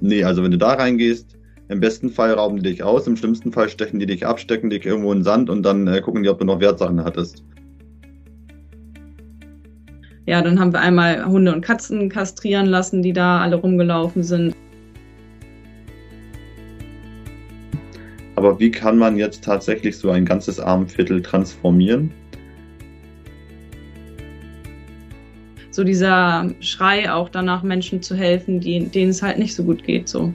Nee, also wenn du da reingehst, im besten Fall rauben die dich aus, im schlimmsten Fall stechen die dich ab, stecken dich irgendwo in den Sand und dann äh, gucken die, ob du noch Wertsachen hattest. Ja, dann haben wir einmal Hunde und Katzen kastrieren lassen, die da alle rumgelaufen sind. Aber wie kann man jetzt tatsächlich so ein ganzes Armenviertel transformieren? So dieser Schrei auch danach, Menschen zu helfen, die, denen es halt nicht so gut geht, so.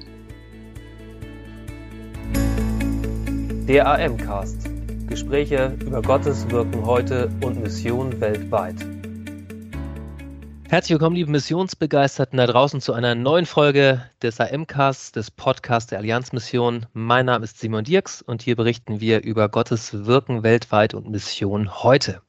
Der AM-Cast. Gespräche über Gottes Wirken heute und Mission weltweit. Herzlich willkommen, liebe Missionsbegeisterten da draußen zu einer neuen Folge des AM-Casts, des Podcasts der Allianzmission. Mein Name ist Simon Dirks und hier berichten wir über Gottes Wirken weltweit und Mission heute.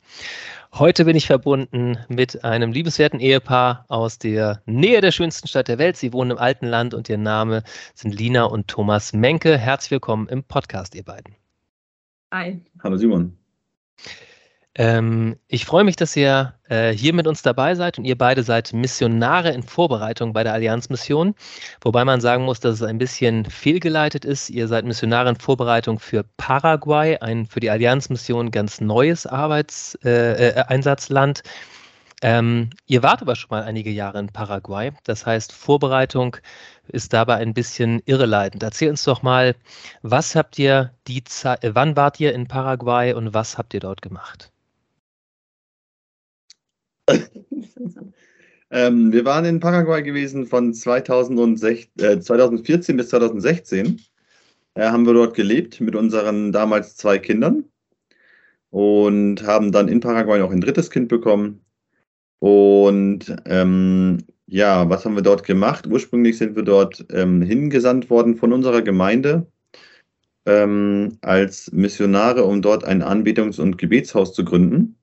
Heute bin ich verbunden mit einem liebenswerten Ehepaar aus der Nähe der schönsten Stadt der Welt. Sie wohnen im alten Land und ihr Name sind Lina und Thomas Menke. Herzlich willkommen im Podcast, ihr beiden. Hi. Hallo Simon. Ähm, ich freue mich, dass ihr äh, hier mit uns dabei seid und ihr beide seid Missionare in Vorbereitung bei der Allianzmission. Wobei man sagen muss, dass es ein bisschen fehlgeleitet ist. Ihr seid Missionare in Vorbereitung für Paraguay, ein für die Allianzmission ganz neues Arbeitseinsatzland. Äh, äh, ähm, ihr wart aber schon mal einige Jahre in Paraguay. Das heißt, Vorbereitung ist dabei ein bisschen irreleitend. Erzähl uns doch mal, was habt ihr die Zeit, wann wart ihr in Paraguay und was habt ihr dort gemacht? ähm, wir waren in Paraguay gewesen von 2006, äh, 2014 bis 2016. Äh, haben wir dort gelebt mit unseren damals zwei Kindern und haben dann in Paraguay noch ein drittes Kind bekommen. Und ähm, ja, was haben wir dort gemacht? Ursprünglich sind wir dort ähm, hingesandt worden von unserer Gemeinde ähm, als Missionare, um dort ein Anbetungs- und Gebetshaus zu gründen.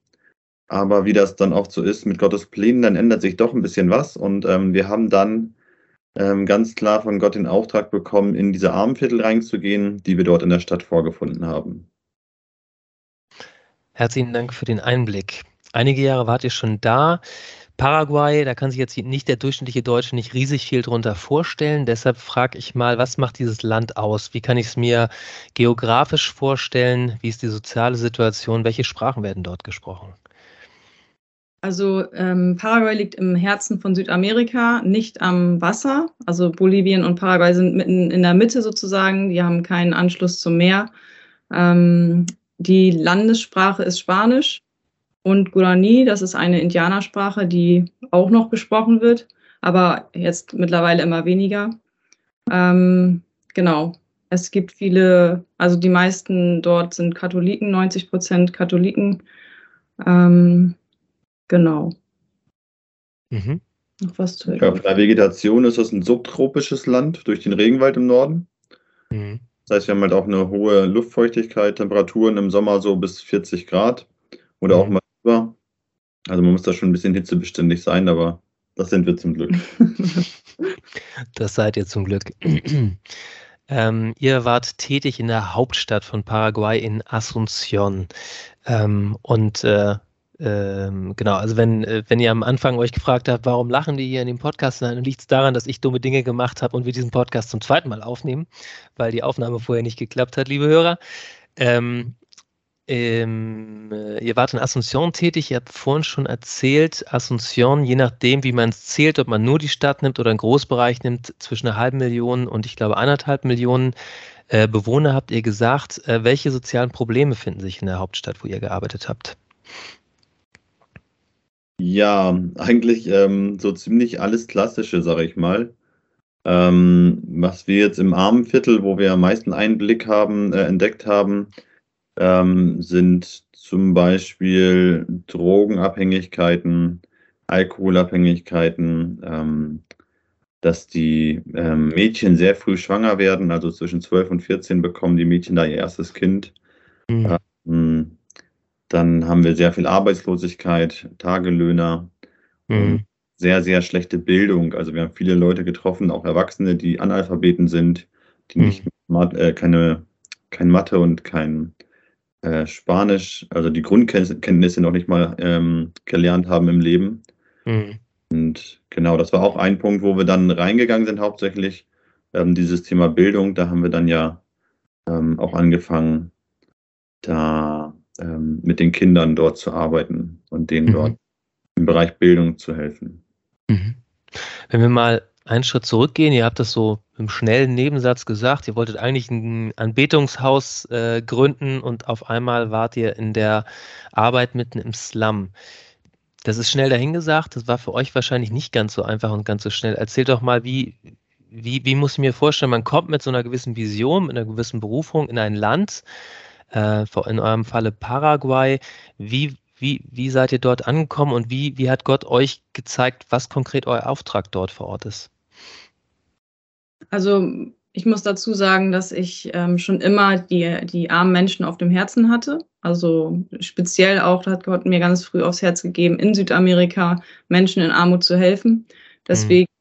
Aber wie das dann oft so ist mit Gottes Plänen, dann ändert sich doch ein bisschen was. Und ähm, wir haben dann ähm, ganz klar von Gott den Auftrag bekommen, in diese Armenviertel reinzugehen, die wir dort in der Stadt vorgefunden haben. Herzlichen Dank für den Einblick. Einige Jahre wart ihr schon da. Paraguay, da kann sich jetzt nicht der durchschnittliche Deutsche nicht riesig viel drunter vorstellen. Deshalb frage ich mal, was macht dieses Land aus? Wie kann ich es mir geografisch vorstellen? Wie ist die soziale Situation? Welche Sprachen werden dort gesprochen? Also ähm, Paraguay liegt im Herzen von Südamerika, nicht am Wasser. Also Bolivien und Paraguay sind mitten in der Mitte sozusagen. Die haben keinen Anschluss zum Meer. Ähm, die Landessprache ist Spanisch und Guarani. Das ist eine Indianersprache, die auch noch gesprochen wird, aber jetzt mittlerweile immer weniger. Ähm, genau. Es gibt viele, also die meisten dort sind Katholiken, 90 Prozent Katholiken. Ähm, Genau. Mhm. Noch was zu ja, von der Vegetation ist das ein subtropisches Land durch den Regenwald im Norden. Mhm. Das heißt, wir haben halt auch eine hohe Luftfeuchtigkeit, Temperaturen im Sommer so bis 40 Grad oder mhm. auch mal über. Also man muss da schon ein bisschen hitzebeständig sein, aber das sind wir zum Glück. das seid ihr zum Glück. ähm, ihr wart tätig in der Hauptstadt von Paraguay in Asunción. Ähm, und äh, ähm, genau, also wenn, äh, wenn ihr am Anfang euch gefragt habt, warum lachen die hier in dem Podcast, dann liegt es daran, dass ich dumme Dinge gemacht habe und wir diesen Podcast zum zweiten Mal aufnehmen, weil die Aufnahme vorher nicht geklappt hat, liebe Hörer. Ähm, ähm, äh, ihr wart in Asunción tätig, ihr habt vorhin schon erzählt, Asunción, je nachdem, wie man es zählt, ob man nur die Stadt nimmt oder einen Großbereich nimmt, zwischen einer halben Million und ich glaube anderthalb Millionen äh, Bewohner habt ihr gesagt. Äh, welche sozialen Probleme finden sich in der Hauptstadt, wo ihr gearbeitet habt? Ja, eigentlich ähm, so ziemlich alles Klassische, sage ich mal. Ähm, was wir jetzt im Armenviertel, wo wir am meisten Einblick haben, äh, entdeckt haben, ähm, sind zum Beispiel Drogenabhängigkeiten, Alkoholabhängigkeiten, ähm, dass die ähm, Mädchen sehr früh schwanger werden, also zwischen 12 und 14 bekommen die Mädchen da ihr erstes Kind. Mhm. Dann haben wir sehr viel Arbeitslosigkeit, Tagelöhner, mhm. sehr, sehr schlechte Bildung. Also wir haben viele Leute getroffen, auch Erwachsene, die Analphabeten sind, die mhm. nicht äh, keine, kein Mathe und kein äh, Spanisch, also die Grundkenntnisse noch nicht mal ähm, gelernt haben im Leben. Mhm. Und genau, das war auch ein Punkt, wo wir dann reingegangen sind hauptsächlich ähm, dieses Thema Bildung, da haben wir dann ja ähm, auch angefangen, da ähm, mit den Kindern dort zu arbeiten und denen mhm. dort im Bereich Bildung zu helfen. Mhm. Wenn wir mal einen Schritt zurückgehen, ihr habt das so im schnellen Nebensatz gesagt, ihr wolltet eigentlich ein Anbetungshaus äh, gründen und auf einmal wart ihr in der Arbeit mitten im Slum. Das ist schnell dahingesagt, das war für euch wahrscheinlich nicht ganz so einfach und ganz so schnell. Erzählt doch mal, wie, wie, wie muss ich mir vorstellen, man kommt mit so einer gewissen Vision, mit einer gewissen Berufung in ein Land, äh, in eurem Falle Paraguay. Wie, wie, wie seid ihr dort angekommen und wie, wie hat Gott euch gezeigt, was konkret euer Auftrag dort vor Ort ist? Also ich muss dazu sagen, dass ich ähm, schon immer die, die armen Menschen auf dem Herzen hatte. Also speziell auch hat Gott mir ganz früh aufs Herz gegeben, in Südamerika Menschen in Armut zu helfen. Deswegen mhm.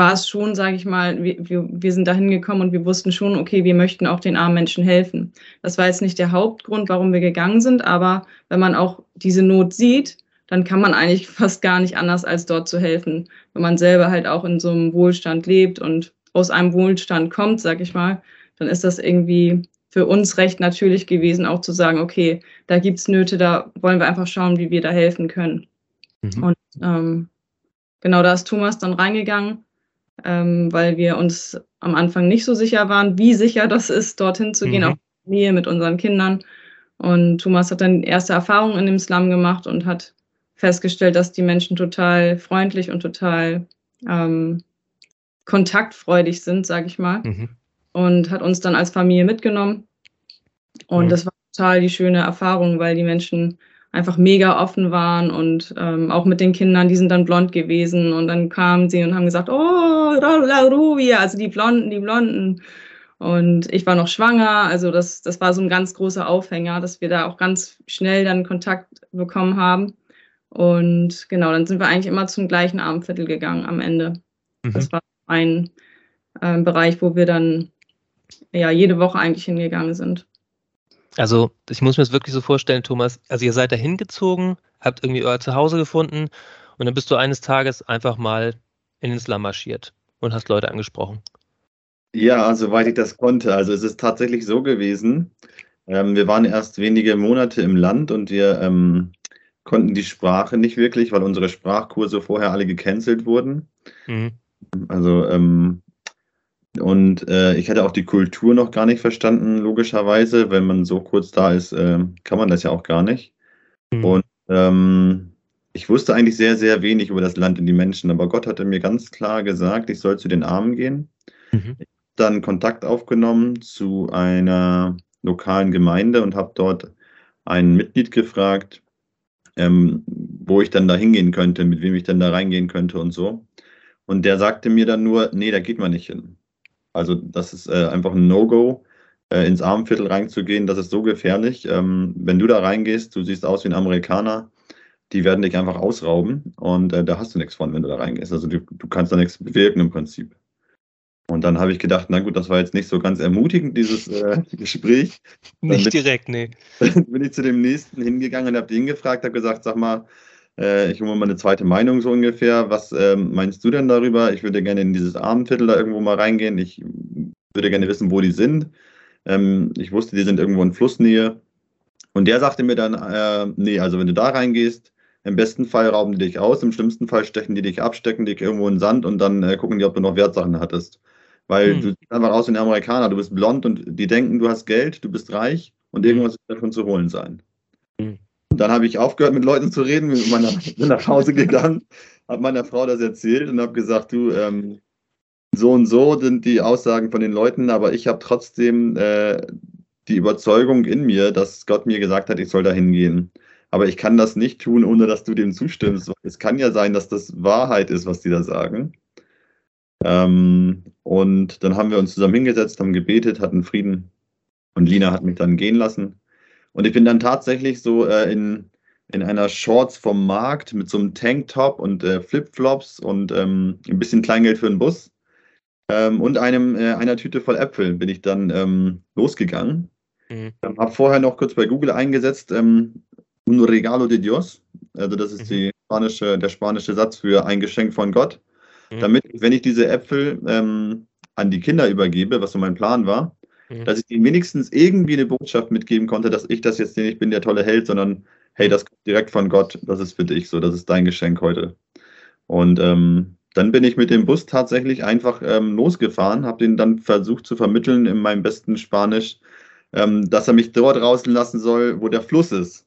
War es schon, sage ich mal, wir, wir, sind da hingekommen und wir wussten schon, okay, wir möchten auch den armen Menschen helfen. Das war jetzt nicht der Hauptgrund, warum wir gegangen sind, aber wenn man auch diese Not sieht, dann kann man eigentlich fast gar nicht anders, als dort zu helfen, wenn man selber halt auch in so einem Wohlstand lebt und aus einem Wohlstand kommt, sag ich mal, dann ist das irgendwie für uns recht natürlich gewesen, auch zu sagen, okay, da gibt es Nöte, da wollen wir einfach schauen, wie wir da helfen können. Mhm. Und ähm, genau da ist Thomas dann reingegangen, ähm, weil wir uns am Anfang nicht so sicher waren, wie sicher das ist, dorthin zu gehen, mhm. auch Nähe mit unseren Kindern. Und Thomas hat dann erste Erfahrungen in dem Slum gemacht und hat festgestellt, dass die Menschen total freundlich und total ähm, kontaktfreudig sind, sage ich mal. Mhm. Und hat uns dann als Familie mitgenommen. Und mhm. das war total die schöne Erfahrung, weil die Menschen einfach mega offen waren und ähm, auch mit den Kindern, die sind dann blond gewesen und dann kamen sie und haben gesagt, oh, la rubia, also die Blonden, die Blonden. Und ich war noch schwanger, also das, das war so ein ganz großer Aufhänger, dass wir da auch ganz schnell dann Kontakt bekommen haben. Und genau, dann sind wir eigentlich immer zum gleichen Abendviertel gegangen am Ende. Mhm. Das war ein äh, Bereich, wo wir dann ja jede Woche eigentlich hingegangen sind. Also ich muss mir das wirklich so vorstellen, Thomas. Also ihr seid da hingezogen, habt irgendwie euer Zuhause gefunden und dann bist du eines Tages einfach mal in den Slum marschiert und hast Leute angesprochen. Ja, soweit ich das konnte. Also es ist tatsächlich so gewesen. Ähm, wir waren erst wenige Monate im Land und wir ähm, konnten die Sprache nicht wirklich, weil unsere Sprachkurse vorher alle gecancelt wurden. Mhm. Also, ähm, und äh, ich hätte auch die Kultur noch gar nicht verstanden, logischerweise. Wenn man so kurz da ist, äh, kann man das ja auch gar nicht. Mhm. Und ähm, ich wusste eigentlich sehr, sehr wenig über das Land und die Menschen, aber Gott hatte mir ganz klar gesagt, ich soll zu den Armen gehen. Mhm. Ich habe dann Kontakt aufgenommen zu einer lokalen Gemeinde und habe dort ein Mitglied gefragt, ähm, wo ich dann da hingehen könnte, mit wem ich dann da reingehen könnte und so. Und der sagte mir dann nur, nee, da geht man nicht hin. Also das ist äh, einfach ein No-Go, äh, ins Armenviertel reinzugehen. Das ist so gefährlich. Ähm, wenn du da reingehst, du siehst aus wie ein Amerikaner, die werden dich einfach ausrauben und äh, da hast du nichts von, wenn du da reingehst. Also du, du kannst da nichts bewirken im Prinzip. Und dann habe ich gedacht, na gut, das war jetzt nicht so ganz ermutigend, dieses äh, Gespräch. nicht bin, direkt, nee. bin ich zu dem nächsten hingegangen und habe den gefragt, habe gesagt, sag mal, äh, ich hole mal eine zweite Meinung so ungefähr. Was ähm, meinst du denn darüber? Ich würde gerne in dieses Abendviertel da irgendwo mal reingehen. Ich würde gerne wissen, wo die sind. Ähm, ich wusste, die sind irgendwo in Flussnähe. Und der sagte mir dann, äh, nee, also wenn du da reingehst, im besten Fall rauben die dich aus, im schlimmsten Fall stechen die dich ab, stecken dich irgendwo in den Sand und dann äh, gucken die, ob du noch Wertsachen hattest. Weil hm. du siehst einfach aus wie ein Amerikaner, du bist blond und die denken, du hast Geld, du bist reich und irgendwas wird davon zu holen sein. Dann habe ich aufgehört, mit Leuten zu reden, bin, meiner, bin nach Hause gegangen, habe meiner Frau das erzählt und habe gesagt, du, ähm, so und so sind die Aussagen von den Leuten, aber ich habe trotzdem äh, die Überzeugung in mir, dass Gott mir gesagt hat, ich soll da hingehen. Aber ich kann das nicht tun, ohne dass du dem zustimmst. Es kann ja sein, dass das Wahrheit ist, was die da sagen. Ähm, und dann haben wir uns zusammen hingesetzt, haben gebetet, hatten Frieden. Und Lina hat mich dann gehen lassen. Und ich bin dann tatsächlich so äh, in, in einer Shorts vom Markt mit so einem Tanktop und äh, Flipflops und ähm, ein bisschen Kleingeld für den Bus ähm, und einem, äh, einer Tüte voll Äpfeln bin ich dann ähm, losgegangen. Mhm. Ähm, habe vorher noch kurz bei Google eingesetzt, ähm, un regalo de Dios. Also das ist mhm. die spanische, der spanische Satz für ein Geschenk von Gott. Mhm. Damit, wenn ich diese Äpfel ähm, an die Kinder übergebe, was so mein Plan war, Mhm. dass ich ihnen wenigstens irgendwie eine Botschaft mitgeben konnte, dass ich das jetzt nicht bin, der tolle Held, sondern hey, das kommt direkt von Gott, das ist für dich so, das ist dein Geschenk heute. Und ähm, dann bin ich mit dem Bus tatsächlich einfach ähm, losgefahren, habe den dann versucht zu vermitteln in meinem besten Spanisch, ähm, dass er mich dort rauslassen soll, wo der Fluss ist.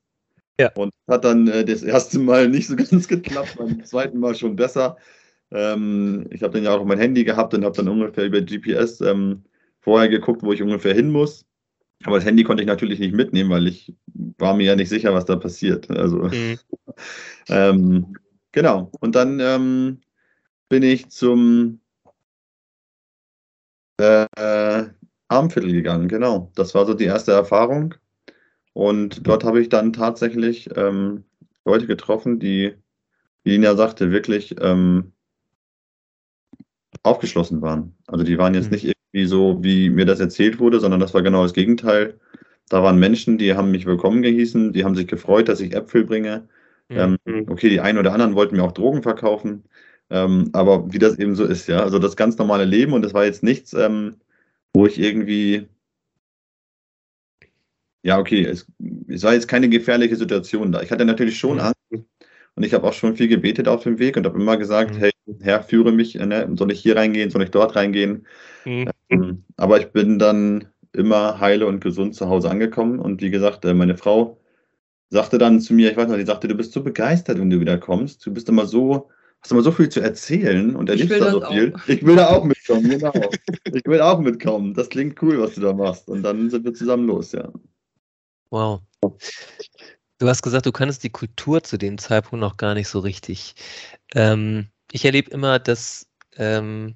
Ja. Und hat dann äh, das erste Mal nicht so ganz geklappt, beim zweiten Mal schon besser. Ähm, ich habe dann ja auch mein Handy gehabt und habe dann ungefähr über GPS ähm, vorher geguckt, wo ich ungefähr hin muss. Aber das Handy konnte ich natürlich nicht mitnehmen, weil ich war mir ja nicht sicher, was da passiert. Also Mhm. ähm, genau. Und dann ähm, bin ich zum äh, Armviertel gegangen. Genau. Das war so die erste Erfahrung. Und dort habe ich dann tatsächlich ähm, Leute getroffen, die, wie Lina sagte, wirklich ähm, aufgeschlossen waren. Also die waren jetzt Mhm. nicht irgendwie so, wie mir das erzählt wurde, sondern das war genau das Gegenteil. Da waren Menschen, die haben mich willkommen gehießen, die haben sich gefreut, dass ich Äpfel bringe. Ähm, Mhm. okay, die einen oder anderen wollten mir auch Drogen verkaufen, ähm, aber wie das eben so ist, ja, also das ganz normale Leben und das war jetzt nichts, ähm, wo ich irgendwie, ja, okay, es, es war jetzt keine gefährliche Situation da. Ich hatte natürlich schon Mhm. Angst und ich habe auch schon viel gebetet auf dem Weg und habe immer gesagt, Mhm. hey, Herr, führe mich, ne? soll ich hier reingehen, soll ich dort reingehen? Mhm. Ähm, Aber ich bin dann immer heile und gesund zu Hause angekommen. Und wie gesagt, äh, meine Frau sagte dann zu mir, ich weiß noch, die sagte, du bist so begeistert, wenn du wieder kommst. Du bist immer so, hast immer so viel zu erzählen und erlebst da so viel. auch. Ich will da auch mitkommen, genau. Ich will auch mitkommen. Das klingt cool, was du da machst. Und dann sind wir zusammen los, ja. Wow. Du hast gesagt, du kannst die Kultur zu dem Zeitpunkt noch gar nicht so richtig. Ähm, ich erlebe immer, dass, ähm,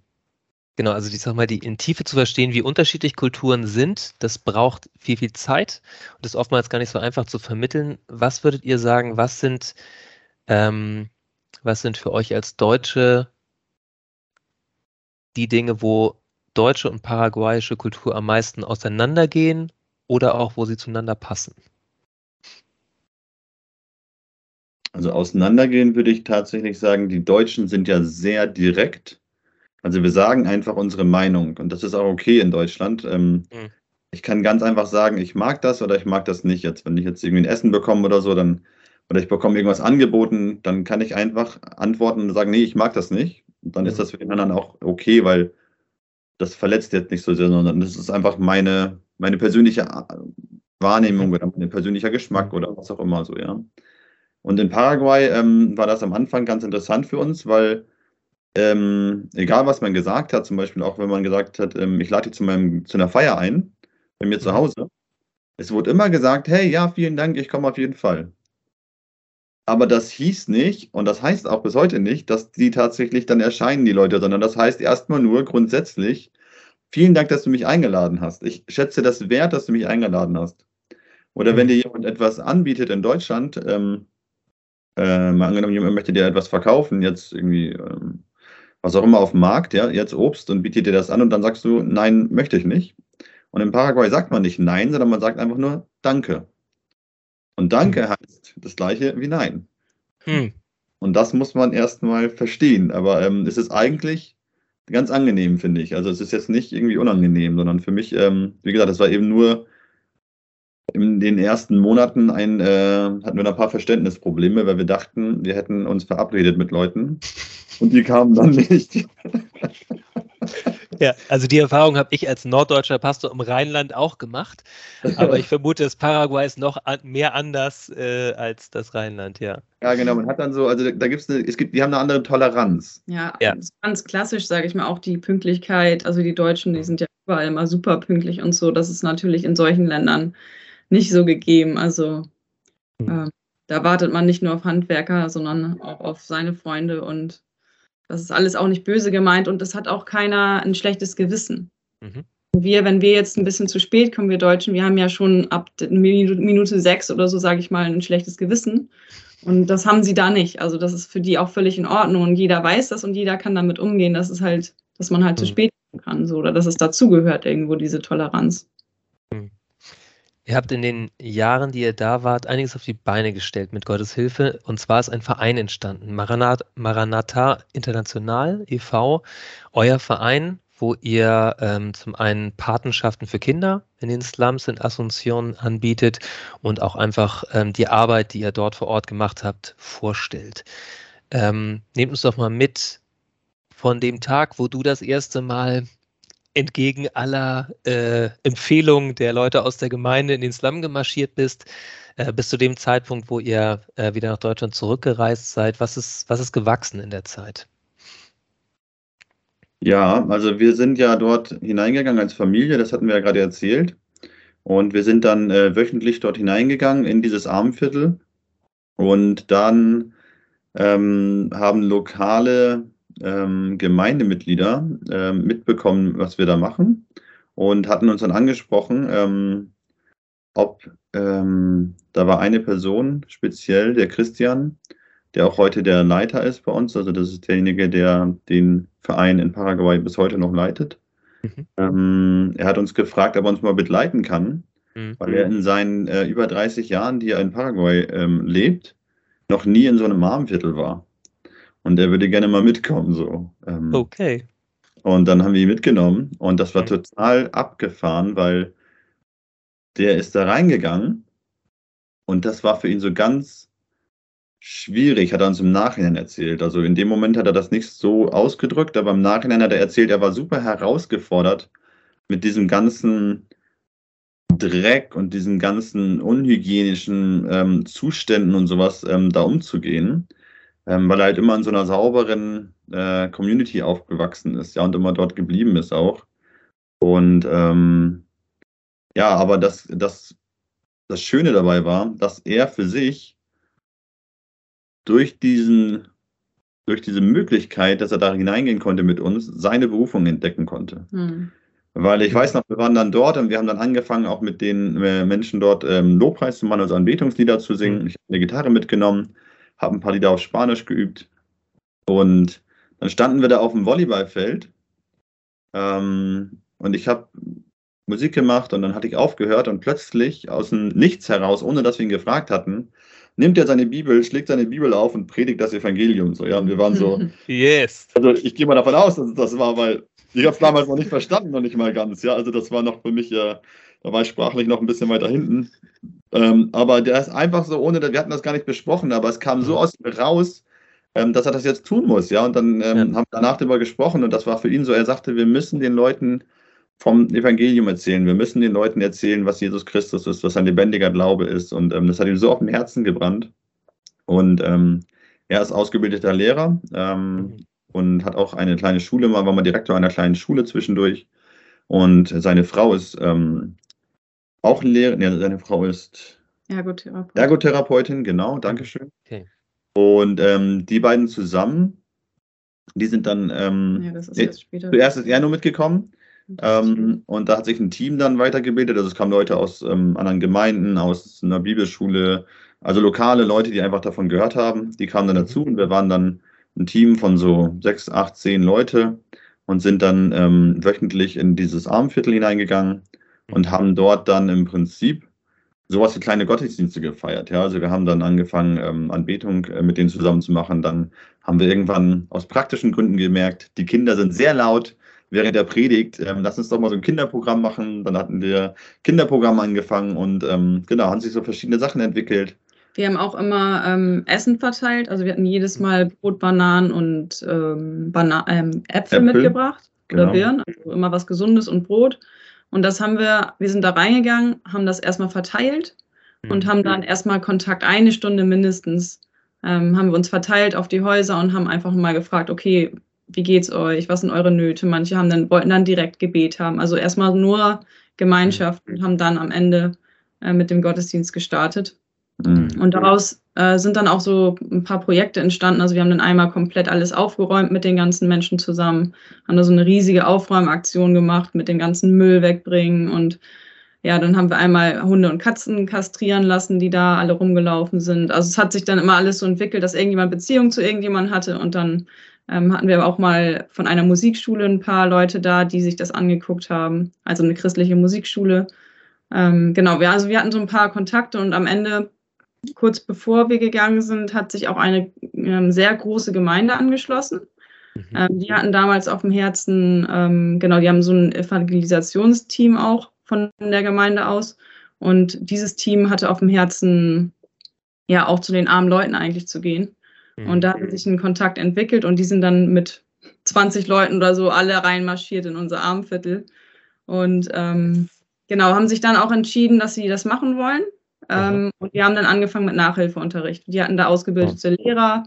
genau, also ich sag mal, die in Tiefe zu verstehen, wie unterschiedlich Kulturen sind, das braucht viel, viel Zeit und ist oftmals gar nicht so einfach zu vermitteln. Was würdet ihr sagen, was sind, ähm, was sind für euch als Deutsche die Dinge, wo deutsche und paraguayische Kultur am meisten auseinandergehen oder auch, wo sie zueinander passen? Also auseinandergehen würde ich tatsächlich sagen, die Deutschen sind ja sehr direkt. Also wir sagen einfach unsere Meinung und das ist auch okay in Deutschland. Ähm, Mhm. Ich kann ganz einfach sagen, ich mag das oder ich mag das nicht. Jetzt, wenn ich jetzt irgendwie ein Essen bekomme oder so, dann oder ich bekomme irgendwas angeboten, dann kann ich einfach antworten und sagen, nee, ich mag das nicht. Und dann ist Mhm. das für den anderen auch okay, weil das verletzt jetzt nicht so sehr, sondern das ist einfach meine, meine persönliche äh, Wahrnehmung oder mein persönlicher Geschmack oder was auch immer so, ja. Und in Paraguay ähm, war das am Anfang ganz interessant für uns, weil ähm, egal was man gesagt hat, zum Beispiel auch wenn man gesagt hat, ähm, ich lade dich zu, meinem, zu einer Feier ein, bei mir zu Mhm. Hause, es wurde immer gesagt, hey, ja, vielen Dank, ich komme auf jeden Fall. Aber das hieß nicht, und das heißt auch bis heute nicht, dass die tatsächlich dann erscheinen, die Leute, sondern das heißt erstmal nur grundsätzlich, vielen Dank, dass du mich eingeladen hast. Ich schätze das wert, dass du mich eingeladen hast. Oder wenn Mhm. dir jemand etwas anbietet in Deutschland, ähm, äh, mal angenommen, jemand möchte dir etwas verkaufen, jetzt irgendwie, ähm, was auch immer auf dem Markt, ja, jetzt Obst und bietet dir das an und dann sagst du, nein, möchte ich nicht. Und in Paraguay sagt man nicht nein, sondern man sagt einfach nur Danke. Und Danke heißt das gleiche wie Nein. Hm. Und das muss man erstmal verstehen. Aber ähm, es ist eigentlich ganz angenehm, finde ich. Also es ist jetzt nicht irgendwie unangenehm, sondern für mich, ähm, wie gesagt, es war eben nur in den ersten Monaten ein, äh, hatten wir ein paar Verständnisprobleme, weil wir dachten, wir hätten uns verabredet mit Leuten und die kamen dann nicht. Ja, also die Erfahrung habe ich als norddeutscher Pastor im Rheinland auch gemacht, aber ich vermute, das Paraguay ist noch an, mehr anders äh, als das Rheinland, ja. Ja, genau, man hat dann so, also da, da gibt es eine, es gibt, die haben eine andere Toleranz. Ja, Ja. das ist ganz klassisch, sage ich mal, auch die Pünktlichkeit. Also die Deutschen, die sind ja überall immer super pünktlich und so. Das ist natürlich in solchen Ländern nicht so gegeben. Also Hm. ähm, da wartet man nicht nur auf Handwerker, sondern auch auf seine Freunde und das ist alles auch nicht böse gemeint und es hat auch keiner ein schlechtes Gewissen. Mhm. Wir, wenn wir jetzt ein bisschen zu spät kommen, wir Deutschen, wir haben ja schon ab Minute, sechs oder so, sage ich mal, ein schlechtes Gewissen. Und das haben sie da nicht. Also das ist für die auch völlig in Ordnung und jeder weiß das und jeder kann damit umgehen, dass es halt, dass man halt zu Mhm. spät kommen kann, so oder dass es dazugehört irgendwo diese Toleranz. Ihr habt in den Jahren, die ihr da wart, einiges auf die Beine gestellt mit Gottes Hilfe. Und zwar ist ein Verein entstanden, Maranat, Maranatha International e.V., euer Verein wo ihr ähm, zum einen Patenschaften für Kinder in den Slums in Asunción anbietet und auch einfach ähm, die Arbeit, die ihr dort vor Ort gemacht habt, vorstellt. Ähm, nehmt uns doch mal mit von dem Tag, wo du das erste Mal entgegen aller äh, Empfehlungen der Leute aus der Gemeinde in den Slum gemarschiert bist, äh, bis zu dem Zeitpunkt, wo ihr äh, wieder nach Deutschland zurückgereist seid. Was ist, was ist gewachsen in der Zeit? Ja, also wir sind ja dort hineingegangen als Familie, das hatten wir ja gerade erzählt. Und wir sind dann äh, wöchentlich dort hineingegangen in dieses Armenviertel. Und dann ähm, haben lokale ähm, Gemeindemitglieder ähm, mitbekommen, was wir da machen und hatten uns dann angesprochen, ähm, ob ähm, da war eine Person speziell, der Christian, der auch heute der Leiter ist bei uns. Also das ist derjenige, der den Verein in Paraguay bis heute noch leitet. Mhm. Ähm, er hat uns gefragt, ob er uns mal begleiten kann, mhm. weil er in seinen äh, über 30 Jahren, die er in Paraguay ähm, lebt, noch nie in so einem Armenviertel war. Und er würde gerne mal mitkommen. So. Ähm, okay. Und dann haben wir ihn mitgenommen und das war total abgefahren, weil der ist da reingegangen und das war für ihn so ganz schwierig, hat er uns im Nachhinein erzählt. Also in dem Moment hat er das nicht so ausgedrückt, aber im Nachhinein hat er erzählt, er war super herausgefordert mit diesem ganzen Dreck und diesen ganzen unhygienischen ähm, Zuständen und sowas ähm, da umzugehen ähm, weil er halt immer in so einer sauberen äh, Community aufgewachsen ist, ja, und immer dort geblieben ist auch. Und ähm, ja, aber das, das, das Schöne dabei war, dass er für sich durch diesen, durch diese Möglichkeit, dass er da hineingehen konnte mit uns, seine Berufung entdecken konnte. Mhm. Weil ich weiß noch, wir waren dann dort und wir haben dann angefangen, auch mit den äh, Menschen dort ähm, Lobpreis zu machen, also Anbetungslieder zu singen. Mhm. Ich habe eine Gitarre mitgenommen habe ein paar Lieder auf Spanisch geübt. Und dann standen wir da auf dem Volleyballfeld. Ähm, und ich habe Musik gemacht und dann hatte ich aufgehört und plötzlich aus dem Nichts heraus, ohne dass wir ihn gefragt hatten, nimmt er seine Bibel, schlägt seine Bibel auf und predigt das Evangelium. So, ja, und wir waren so. Yes. Also ich gehe mal davon aus, dass das war, weil ich habe es damals noch nicht verstanden, noch nicht mal ganz. Ja, also das war noch für mich ja, da war ich sprachlich noch ein bisschen weiter hinten. Ähm, aber der ist einfach so, ohne, wir hatten das gar nicht besprochen, aber es kam so mhm. aus ihm raus, ähm, dass er das jetzt tun muss, ja. Und dann ähm, ja. haben wir danach darüber gesprochen und das war für ihn so, er sagte, wir müssen den Leuten vom Evangelium erzählen, wir müssen den Leuten erzählen, was Jesus Christus ist, was ein lebendiger Glaube ist. Und ähm, das hat ihm so auf dem Herzen gebrannt. Und ähm, er ist ausgebildeter Lehrer ähm, mhm. und hat auch eine kleine Schule, mal war mal Direktor einer kleinen Schule zwischendurch. Und seine Frau ist ähm, auch Lehrerin, ja, seine Frau ist Ergotherapeutin. Ergotherapeutin, genau, Dankeschön. Okay. Und ähm, die beiden zusammen, die sind dann ähm, ja, das ist jetzt später. zuerst ist er nur mitgekommen. Ähm, und da hat sich ein Team dann weitergebildet. Also es kamen Leute aus ähm, anderen Gemeinden, aus einer Bibelschule, also lokale Leute, die einfach davon gehört haben. Die kamen dann mhm. dazu und wir waren dann ein Team von so sechs, acht, zehn Leute und sind dann ähm, wöchentlich in dieses Armviertel hineingegangen und haben dort dann im Prinzip sowas wie kleine Gottesdienste gefeiert. Ja, also wir haben dann angefangen, ähm, Anbetung äh, mit denen zusammen zu machen. Dann haben wir irgendwann aus praktischen Gründen gemerkt, die Kinder sind sehr laut während der Predigt. Ähm, lass uns doch mal so ein Kinderprogramm machen. Dann hatten wir Kinderprogramm angefangen und ähm, genau, haben sich so verschiedene Sachen entwickelt. Wir haben auch immer ähm, Essen verteilt. Also wir hatten jedes Mal Brot, Bananen und ähm, Bana ähm, Äpfel, Äpfel, mitgebracht oder genau. Birnen. Also immer was Gesundes und Brot. Und das haben wir, wir sind da reingegangen, haben das erstmal verteilt und mhm. haben dann erstmal Kontakt, eine Stunde mindestens, ähm, haben wir uns verteilt auf die Häuser und haben einfach mal gefragt, okay, wie geht's euch? Was sind eure Nöte? Manche haben dann, wollten dann direkt Gebet haben. Also erstmal nur Gemeinschaft und haben dann am Ende äh, mit dem Gottesdienst gestartet. Mhm. Und daraus äh, sind dann auch so ein paar Projekte entstanden. Also wir haben dann einmal komplett alles aufgeräumt mit den ganzen Menschen zusammen, haben da so eine riesige Aufräumaktion gemacht mit dem ganzen Müll wegbringen und ja, dann haben wir einmal Hunde und Katzen kastrieren lassen, die da alle rumgelaufen sind. Also es hat sich dann immer alles so entwickelt, dass irgendjemand Beziehung zu irgendjemand hatte und dann ähm, hatten wir auch mal von einer Musikschule ein paar Leute da, die sich das angeguckt haben, also eine christliche Musikschule. Ähm, genau, wir, also wir hatten so ein paar Kontakte und am Ende kurz bevor wir gegangen sind, hat sich auch eine ähm, sehr große Gemeinde angeschlossen. Mhm. Ähm, die hatten damals auf dem Herzen, ähm, genau, die haben so ein Evangelisationsteam auch von der Gemeinde aus. Und dieses Team hatte auf dem Herzen, ja, auch zu den armen Leuten eigentlich zu gehen. Mhm. Und da hat sich ein Kontakt entwickelt und die sind dann mit 20 Leuten oder so alle reinmarschiert in unser Armviertel. Und ähm, genau, haben sich dann auch entschieden, dass sie das machen wollen. Ähm, und die haben dann angefangen mit Nachhilfeunterricht. Die hatten da ausgebildete oh. Lehrer.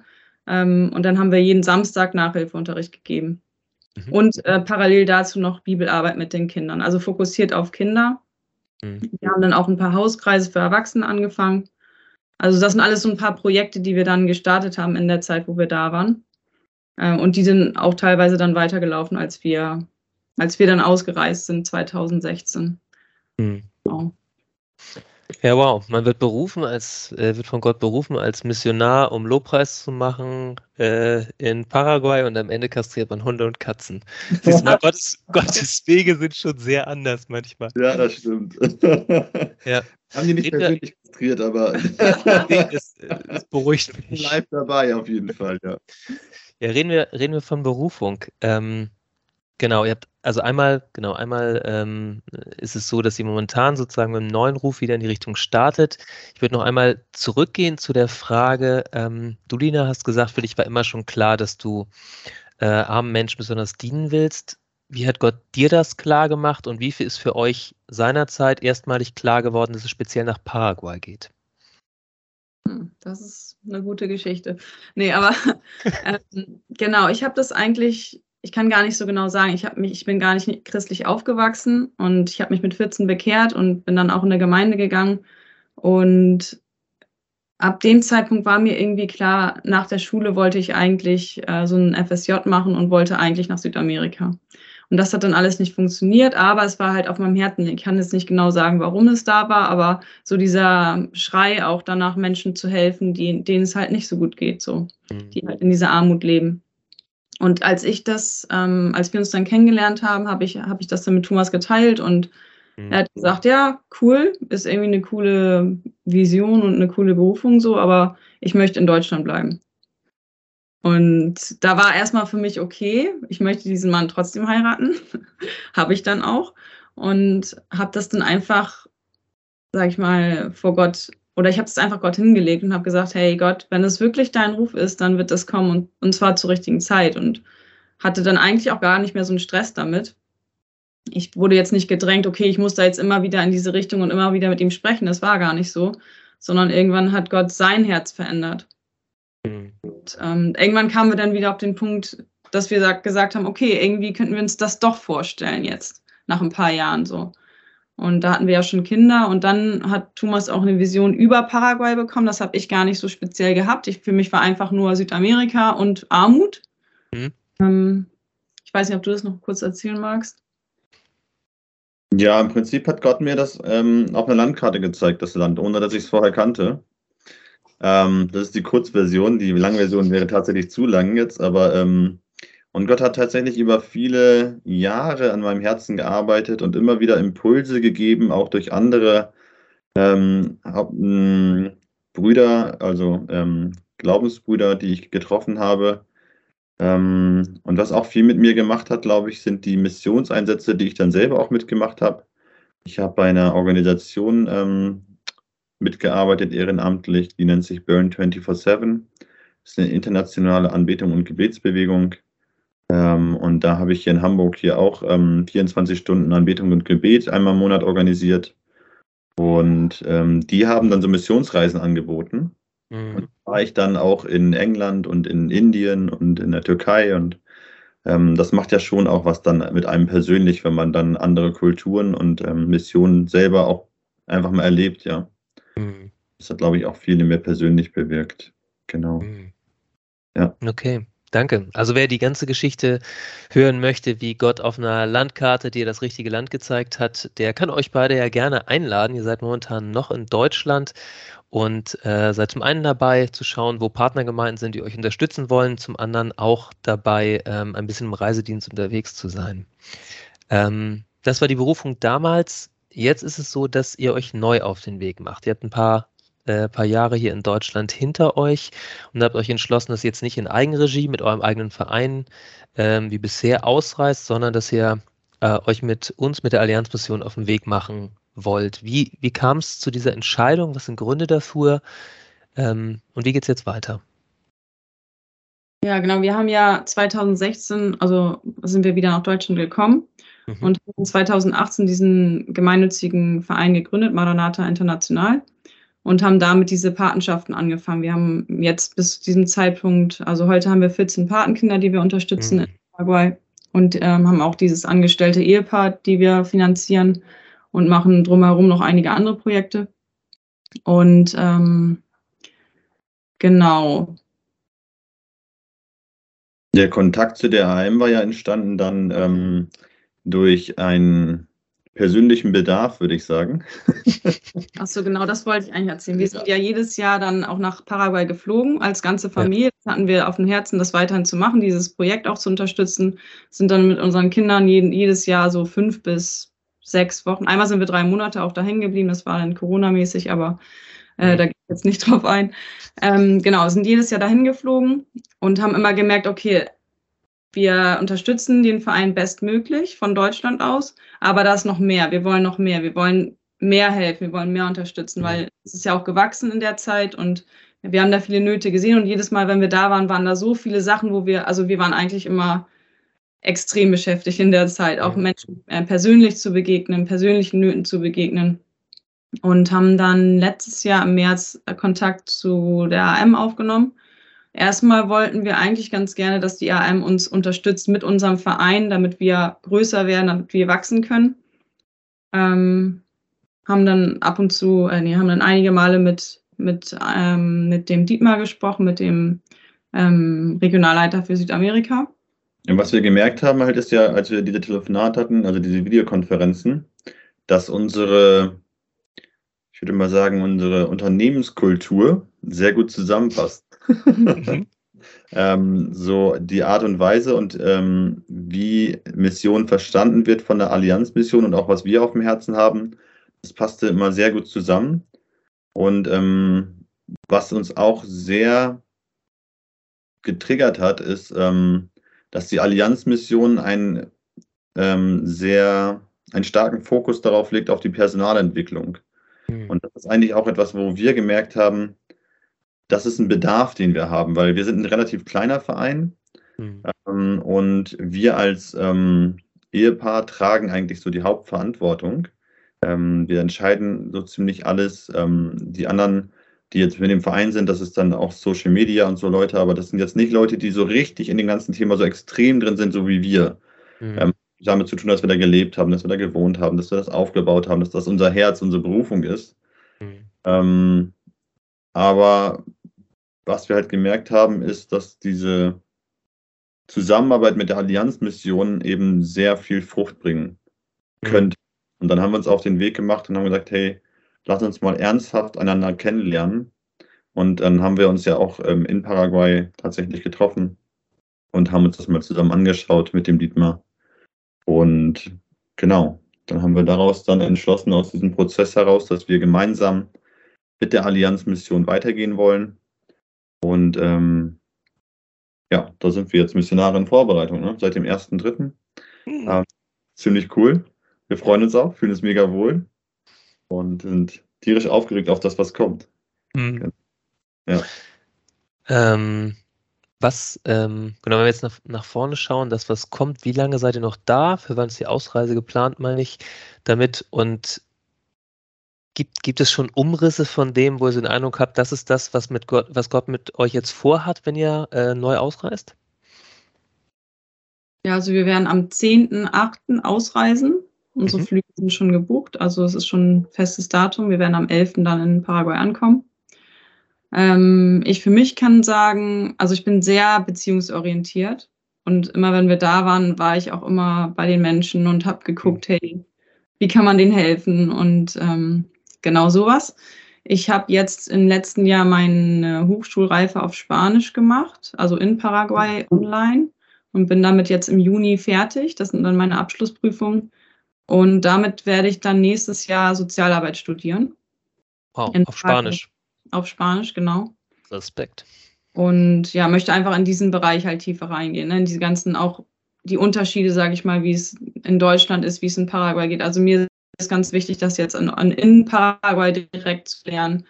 Ähm, und dann haben wir jeden Samstag Nachhilfeunterricht gegeben. Mhm. Und äh, parallel dazu noch Bibelarbeit mit den Kindern. Also fokussiert auf Kinder. Mhm. Wir haben dann auch ein paar Hauskreise für Erwachsene angefangen. Also das sind alles so ein paar Projekte, die wir dann gestartet haben in der Zeit, wo wir da waren. Äh, und die sind auch teilweise dann weitergelaufen, als wir, als wir dann ausgereist sind 2016. Mhm. Genau. Ja, wow. Man wird berufen als, äh, wird von Gott berufen als Missionar, um Lobpreis zu machen äh, in Paraguay und am Ende kastriert man Hunde und Katzen. Siehst du Gottes, Gottes Wege sind schon sehr anders manchmal. Ja, das stimmt. ja. Haben die nicht Reden persönlich kastriert, aber nee, es, es beruhigt mich. Bleib dabei auf jeden Fall, ja. Ja, reden wir, reden wir von Berufung. Ähm, genau, ihr habt also einmal, genau, einmal ähm, ist es so, dass sie momentan sozusagen mit einem neuen Ruf wieder in die Richtung startet. Ich würde noch einmal zurückgehen zu der Frage, ähm, du Lina hast gesagt, für dich war immer schon klar, dass du äh, armen Menschen besonders dienen willst. Wie hat Gott dir das klar gemacht und wie viel ist für euch seinerzeit erstmalig klar geworden, dass es speziell nach Paraguay geht? Hm, das ist eine gute Geschichte. Nee, aber ähm, genau, ich habe das eigentlich, ich kann gar nicht so genau sagen, ich, mich, ich bin gar nicht christlich aufgewachsen und ich habe mich mit 14 bekehrt und bin dann auch in der Gemeinde gegangen. Und ab dem Zeitpunkt war mir irgendwie klar, nach der Schule wollte ich eigentlich äh, so ein FSJ machen und wollte eigentlich nach Südamerika. Und das hat dann alles nicht funktioniert, aber es war halt auf meinem Herzen. Ich kann jetzt nicht genau sagen, warum es da war, aber so dieser Schrei auch danach, Menschen zu helfen, die, denen es halt nicht so gut geht, so, mhm. die halt in dieser Armut leben. Und als ich das, ähm, als wir uns dann kennengelernt haben, habe ich, hab ich das dann mit Thomas geteilt und mhm. er hat gesagt, ja, cool, ist irgendwie eine coole Vision und eine coole Berufung so, aber ich möchte in Deutschland bleiben. Und da war erstmal für mich okay, ich möchte diesen Mann trotzdem heiraten. habe ich dann auch. Und habe das dann einfach, sag ich mal, vor Gott, oder ich habe es einfach Gott hingelegt und habe gesagt, hey Gott, wenn es wirklich dein Ruf ist, dann wird das kommen und, und zwar zur richtigen Zeit. Und hatte dann eigentlich auch gar nicht mehr so einen Stress damit. Ich wurde jetzt nicht gedrängt, okay, ich muss da jetzt immer wieder in diese Richtung und immer wieder mit ihm sprechen. Das war gar nicht so, sondern irgendwann hat Gott sein Herz verändert. Mhm. Und ähm, irgendwann kamen wir dann wieder auf den Punkt, dass wir gesagt haben, okay, irgendwie könnten wir uns das doch vorstellen jetzt, nach ein paar Jahren so. Und da hatten wir ja schon Kinder und dann hat Thomas auch eine Vision über Paraguay bekommen. Das habe ich gar nicht so speziell gehabt. Ich, für mich war einfach nur Südamerika und Armut. Mhm. Ähm, ich weiß nicht, ob du das noch kurz erzählen magst. Ja, im Prinzip hat Gott mir das ähm, auf einer Landkarte gezeigt, das Land, ohne dass ich es vorher kannte. Ähm, das ist die Kurzversion. Die Langversion wäre tatsächlich zu lang jetzt, aber ähm, und Gott hat tatsächlich über viele Jahre an meinem Herzen gearbeitet und immer wieder Impulse gegeben, auch durch andere ähm, Brüder, also ähm, Glaubensbrüder, die ich getroffen habe. Ähm, und was auch viel mit mir gemacht hat, glaube ich, sind die Missionseinsätze, die ich dann selber auch mitgemacht habe. Ich habe bei einer Organisation ähm, mitgearbeitet ehrenamtlich, die nennt sich Burn 24-7. Das ist eine internationale Anbetung und Gebetsbewegung. Ähm, und da habe ich hier in Hamburg hier auch ähm, 24 Stunden Anbetung und Gebet einmal im Monat organisiert. Und ähm, die haben dann so Missionsreisen angeboten. Mhm. Und da war ich dann auch in England und in Indien und in der Türkei. Und ähm, das macht ja schon auch was dann mit einem persönlich, wenn man dann andere Kulturen und ähm, Missionen selber auch einfach mal erlebt, ja. Mhm. Das hat, glaube ich, auch viel in mir persönlich bewirkt. Genau. Mhm. Ja. Okay. Danke. Also wer die ganze Geschichte hören möchte, wie Gott auf einer Landkarte dir das richtige Land gezeigt hat, der kann euch beide ja gerne einladen. Ihr seid momentan noch in Deutschland und äh, seid zum einen dabei zu schauen, wo Partnergemeinden sind, die euch unterstützen wollen, zum anderen auch dabei, ähm, ein bisschen im Reisedienst unterwegs zu sein. Ähm, das war die Berufung damals. Jetzt ist es so, dass ihr euch neu auf den Weg macht. Ihr habt ein paar äh, paar Jahre hier in Deutschland hinter euch und habt euch entschlossen, dass ihr jetzt nicht in Eigenregie mit eurem eigenen Verein ähm, wie bisher ausreist, sondern dass ihr äh, euch mit uns, mit der Allianzmission auf den Weg machen wollt. Wie, wie kam es zu dieser Entscheidung? Was sind Gründe dafür? Ähm, und wie geht es jetzt weiter? Ja, genau. Wir haben ja 2016, also sind wir wieder nach Deutschland gekommen mhm. und haben 2018 diesen gemeinnützigen Verein gegründet, Maranatha International, und haben damit diese Patenschaften angefangen. Wir haben jetzt bis zu diesem Zeitpunkt, also heute haben wir 14 Patenkinder, die wir unterstützen mhm. in Paraguay und ähm, haben auch dieses angestellte Ehepaar, die wir finanzieren und machen drumherum noch einige andere Projekte. Und ähm, genau, der Kontakt zu der AM war ja entstanden dann ähm, durch einen persönlichen Bedarf, würde ich sagen. Achso, genau, das wollte ich eigentlich erzählen. Wir sind ja jedes Jahr dann auch nach Paraguay geflogen, als ganze Familie. Das hatten wir auf dem Herzen, das weiterhin zu machen, dieses Projekt auch zu unterstützen. Sind dann mit unseren Kindern jeden, jedes Jahr so fünf bis sechs Wochen. Einmal sind wir drei Monate auch dahin geblieben, das war dann Corona-mäßig, aber äh, da gehe ich jetzt nicht drauf ein. Ähm, genau, sind jedes Jahr dahin geflogen und haben immer gemerkt, okay, wir unterstützen den Verein bestmöglich von Deutschland aus, aber da ist noch mehr. Wir wollen noch mehr. Wir wollen mehr helfen, wir wollen mehr unterstützen, weil es ist ja auch gewachsen in der Zeit und wir haben da viele Nöte gesehen und jedes Mal, wenn wir da waren, waren da so viele Sachen, wo wir, also wir waren eigentlich immer extrem beschäftigt in der Zeit, auch Menschen äh, persönlich zu begegnen, persönlichen Nöten zu begegnen und haben dann letztes Jahr im März Kontakt zu der AM aufgenommen. Erstmal wollten wir eigentlich ganz gerne, dass die AM uns unterstützt mit unserem Verein, damit wir größer werden, damit wir wachsen können. Ähm, haben dann ab und zu, äh, nee, haben dann einige Male mit, mit, ähm, mit dem Dietmar gesprochen, mit dem ähm, Regionalleiter für Südamerika. Und was wir gemerkt haben, halt ist ja, als wir diese Telefonat hatten, also diese Videokonferenzen, dass unsere ich würde mal sagen, unsere Unternehmenskultur sehr gut zusammenpasst. Mhm. ähm, so die Art und Weise und ähm, wie Mission verstanden wird von der Allianzmission und auch was wir auf dem Herzen haben, das passte immer sehr gut zusammen. Und ähm, was uns auch sehr getriggert hat, ist, ähm, dass die Allianzmission ein ähm, sehr einen starken Fokus darauf legt auf die Personalentwicklung. Mhm. Und das ist eigentlich auch etwas, wo wir gemerkt haben, das ist ein Bedarf, den wir haben, weil wir sind ein relativ kleiner Verein mhm. ähm, und wir als ähm, Ehepaar tragen eigentlich so die Hauptverantwortung. Ähm, wir entscheiden so ziemlich alles. Ähm, die anderen, die jetzt mit dem Verein sind, das ist dann auch Social Media und so Leute, aber das sind jetzt nicht Leute, die so richtig in dem ganzen Thema so extrem drin sind, so wie wir. Mhm. Damit zu tun, dass wir da gelebt haben, dass wir da gewohnt haben, dass wir das aufgebaut haben, dass das unser Herz, unsere Berufung ist. Mhm. Aber was wir halt gemerkt haben, ist, dass diese Zusammenarbeit mit der Allianzmission eben sehr viel Frucht bringen mhm. könnte. Und dann haben wir uns auf den Weg gemacht und haben gesagt, hey, lass uns mal ernsthaft einander kennenlernen. Und dann haben wir uns ja auch ähm, in Paraguay tatsächlich getroffen und haben uns das mal zusammen angeschaut mit dem Dietmar. Und genau, dann haben wir daraus dann entschlossen, aus diesem Prozess heraus, dass wir gemeinsam mit der Allianzmission weitergehen wollen. Und ähm, ja, da sind wir jetzt Missionare in Vorbereitung, ne? seit dem 1.3. Mhm. Ähm, ziemlich cool. Wir freuen uns auch, fühlen uns mega wohl und sind tierisch aufgeregt auf das, was kommt. Mhm. Ja. Ähm, was, ähm, genau, wenn wir jetzt nach, nach vorne schauen, das, was kommt, wie lange seid ihr noch da? Für wann ist die Ausreise geplant, meine ich, damit? Und gibt, gibt es schon Umrisse von dem, wo ihr so den Eindruck habt, das ist das, was, mit Gott, was Gott mit euch jetzt vorhat, wenn ihr äh, neu ausreist? Ja, also wir werden am 10.8. ausreisen. Unsere mhm. Flüge sind schon gebucht, also es ist schon ein festes Datum. Wir werden am 11. dann in Paraguay ankommen. Ähm, ich für mich kann sagen, also ich bin sehr beziehungsorientiert und immer wenn wir da waren, war ich auch immer bei den Menschen und habe geguckt, mhm. hey, wie kann man denen helfen und ähm, genau sowas. Ich habe jetzt im letzten Jahr meine Hochschulreife auf Spanisch gemacht, also in Paraguay online und bin damit jetzt im Juni fertig. Das sind dann meine Abschlussprüfungen. Und damit werde ich dann nächstes Jahr Sozialarbeit studieren. Wow, auf Spanisch. auf Spanisch, genau. Respekt. Und ja, möchte einfach in diesen Bereich halt tiefer reingehen, ne? in diese ganzen auch die Unterschiede, sage ich mal, wie es in Deutschland ist, wie es in Paraguay geht. Also mir ist ganz wichtig, das jetzt in, in Paraguay direkt zu lernen,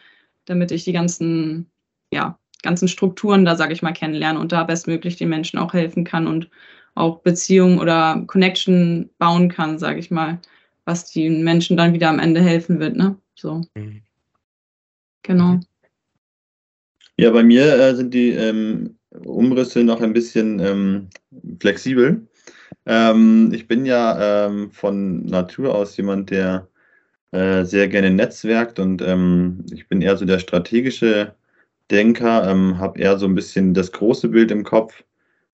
damit ich die ganzen, ja, ganzen Strukturen da, sage ich mal, kennenlerne und da bestmöglich den Menschen auch helfen kann und auch Beziehungen oder Connection bauen kann, sage ich mal, was den Menschen dann wieder am Ende helfen wird, ne? So. Mhm. Genau. Ja, bei mir äh, sind die ähm, Umrisse noch ein bisschen ähm, flexibel. Ähm, ich bin ja ähm, von Natur aus jemand, der äh, sehr gerne netzwerkt und ähm, ich bin eher so der strategische Denker, ähm, habe eher so ein bisschen das große Bild im Kopf.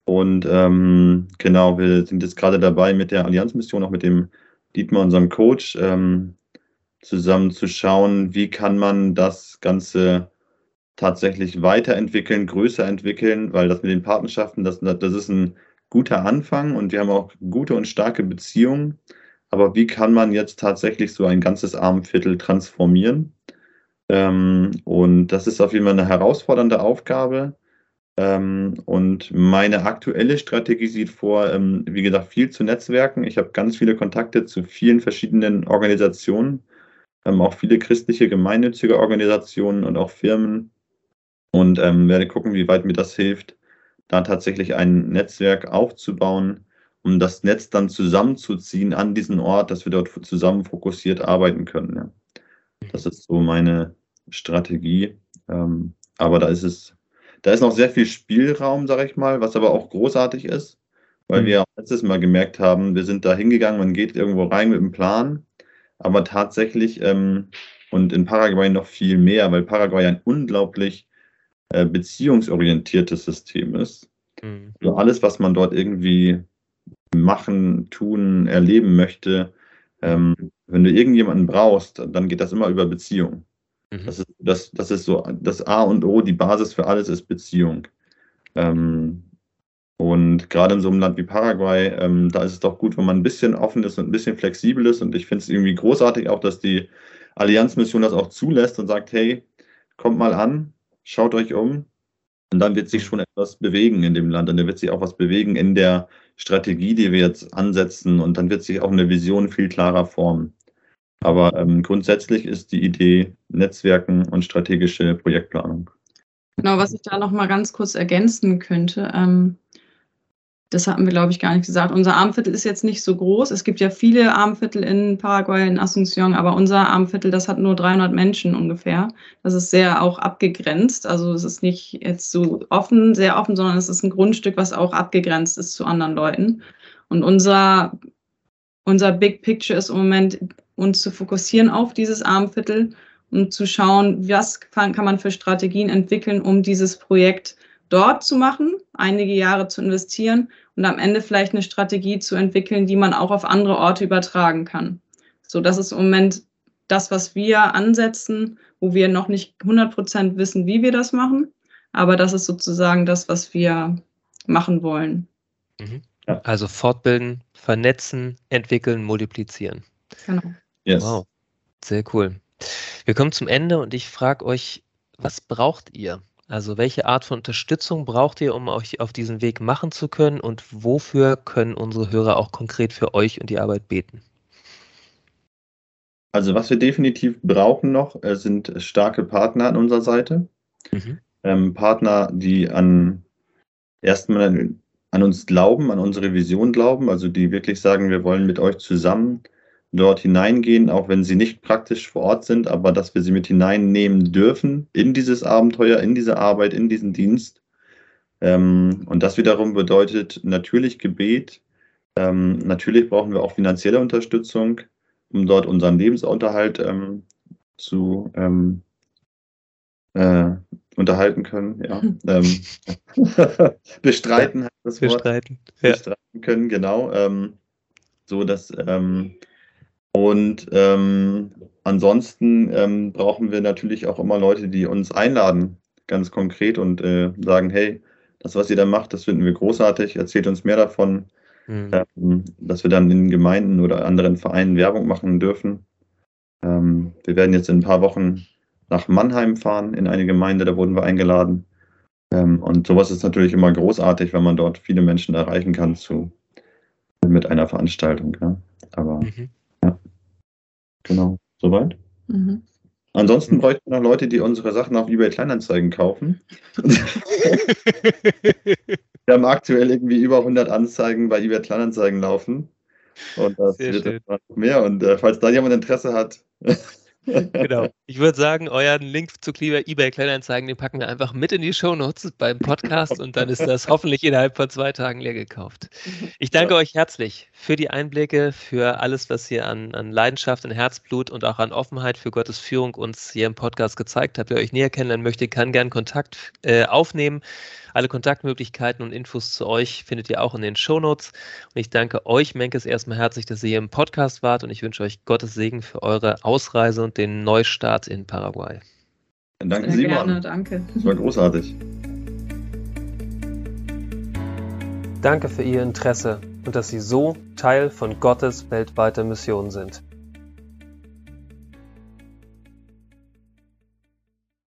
Und ähm, genau, wir sind jetzt gerade dabei mit der Allianzmission, auch mit dem Dietmar, unserem Coach, ähm, zusammen zu schauen, wie kann man das Ganze tatsächlich weiterentwickeln, größer entwickeln, weil das mit den Partnerschaften, das, das ist ein guter Anfang und wir haben auch gute und starke Beziehungen. Aber wie kann man jetzt tatsächlich so ein ganzes Armviertel transformieren? Ähm, und das ist auf jeden Fall eine herausfordernde Aufgabe. Ähm, und meine aktuelle Strategie sieht vor, ähm, wie gesagt, viel zu Netzwerken. Ich habe ganz viele Kontakte zu vielen verschiedenen Organisationen, ähm, auch viele christliche gemeinnützige Organisationen und auch Firmen und ähm, werde gucken, wie weit mir das hilft, da tatsächlich ein Netzwerk aufzubauen, um das Netz dann zusammenzuziehen an diesen Ort, dass wir dort zusammen fokussiert arbeiten können. Ja. Das ist so meine Strategie. Ähm, aber da ist es, da ist noch sehr viel Spielraum, sage ich mal, was aber auch großartig ist, weil mhm. wir letztes Mal gemerkt haben, wir sind da hingegangen, man geht irgendwo rein mit einem Plan, aber tatsächlich ähm, und in Paraguay noch viel mehr, weil Paraguay ein unglaublich äh, beziehungsorientiertes System ist. Mhm. Also alles, was man dort irgendwie machen, tun, erleben möchte, ähm, wenn du irgendjemanden brauchst, dann geht das immer über Beziehung. Mhm. Das, ist, das, das ist so das A und O, die Basis für alles ist Beziehung. Ähm, und gerade in so einem Land wie Paraguay, ähm, da ist es doch gut, wenn man ein bisschen offen ist und ein bisschen flexibel ist. Und ich finde es irgendwie großartig auch, dass die Allianzmission das auch zulässt und sagt, hey, kommt mal an, schaut euch um. Und dann wird sich schon etwas bewegen in dem Land. Und dann wird sich auch was bewegen in der Strategie, die wir jetzt ansetzen. Und dann wird sich auch eine Vision viel klarer formen. Aber ähm, grundsätzlich ist die Idee Netzwerken und strategische Projektplanung. Genau, was ich da noch mal ganz kurz ergänzen könnte. Ähm, das hatten wir, glaube ich, gar nicht gesagt. Unser Armviertel ist jetzt nicht so groß. Es gibt ja viele Armviertel in Paraguay, in Asunción, aber unser Armviertel, das hat nur 300 Menschen ungefähr. Das ist sehr auch abgegrenzt. Also es ist nicht jetzt so offen, sehr offen, sondern es ist ein Grundstück, was auch abgegrenzt ist zu anderen Leuten. Und unser, unser Big Picture ist im Moment, uns zu fokussieren auf dieses Armviertel und zu schauen, was kann man für Strategien entwickeln, um dieses Projekt dort zu machen, einige Jahre zu investieren und am Ende vielleicht eine Strategie zu entwickeln, die man auch auf andere Orte übertragen kann. So, das ist im Moment das, was wir ansetzen, wo wir noch nicht 100 Prozent wissen, wie wir das machen. Aber das ist sozusagen das, was wir machen wollen. Mhm. Also fortbilden, vernetzen, entwickeln, multiplizieren. Genau. Yes. Wow, sehr cool. Wir kommen zum Ende und ich frage euch, was braucht ihr? Also welche Art von Unterstützung braucht ihr, um euch auf diesen Weg machen zu können und wofür können unsere Hörer auch konkret für euch und die Arbeit beten? Also was wir definitiv brauchen noch, äh, sind starke Partner an unserer Seite. Mhm. Ähm, Partner, die an erstmal an uns glauben, an unsere Vision glauben, also die wirklich sagen, wir wollen mit euch zusammen dort hineingehen, auch wenn sie nicht praktisch vor Ort sind, aber dass wir sie mit hineinnehmen dürfen in dieses Abenteuer, in diese Arbeit, in diesen Dienst. Ähm, und das wiederum bedeutet natürlich Gebet. Ähm, natürlich brauchen wir auch finanzielle Unterstützung, um dort unseren Lebensunterhalt ähm, zu ähm, äh, unterhalten können, ja. Ähm, bestreiten heißt das Wort. Bestreiten. Ja. Bestreiten können, genau. Ähm, so dass und ähm, ansonsten ähm, brauchen wir natürlich auch immer Leute, die uns einladen, ganz konkret und äh, sagen, hey, das, was ihr da macht, das finden wir großartig, erzählt uns mehr davon, mhm. ähm, dass wir dann in Gemeinden oder anderen Vereinen Werbung machen dürfen. Ähm, wir werden jetzt in ein paar Wochen nach Mannheim fahren in eine Gemeinde, da wurden wir eingeladen. Ähm, und sowas ist natürlich immer großartig, wenn man dort viele Menschen erreichen kann zu, mit einer Veranstaltung. Ja. Aber mhm. Genau, soweit. Mhm. Ansonsten bräuchten wir noch Leute, die unsere Sachen auf eBay Kleinanzeigen kaufen. wir haben aktuell irgendwie über 100 Anzeigen bei eBay Kleinanzeigen laufen. Und das Sehr wird schön. mehr. Und äh, falls da jemand Interesse hat, genau. Ich würde sagen, euren Link zu Kleber eBay Kleinanzeigen, den packen wir einfach mit in die Show Notes beim Podcast und dann ist das hoffentlich innerhalb von zwei Tagen leer gekauft. Ich danke ja. euch herzlich für die Einblicke, für alles, was ihr an, an Leidenschaft, an Herzblut und auch an Offenheit für Gottes Führung uns hier im Podcast gezeigt habt. Wer euch näher kennenlernen möchte, kann gern Kontakt äh, aufnehmen. Alle Kontaktmöglichkeiten und Infos zu euch findet ihr auch in den Shownotes. Und ich danke euch, Menkes, erstmal herzlich, dass ihr hier im Podcast wart und ich wünsche euch Gottes Segen für eure Ausreise und den Neustart in Paraguay. Danke, Sehr Simon. Gerne, danke. Das war großartig. Danke für Ihr Interesse und dass Sie so Teil von Gottes weltweiter Mission sind.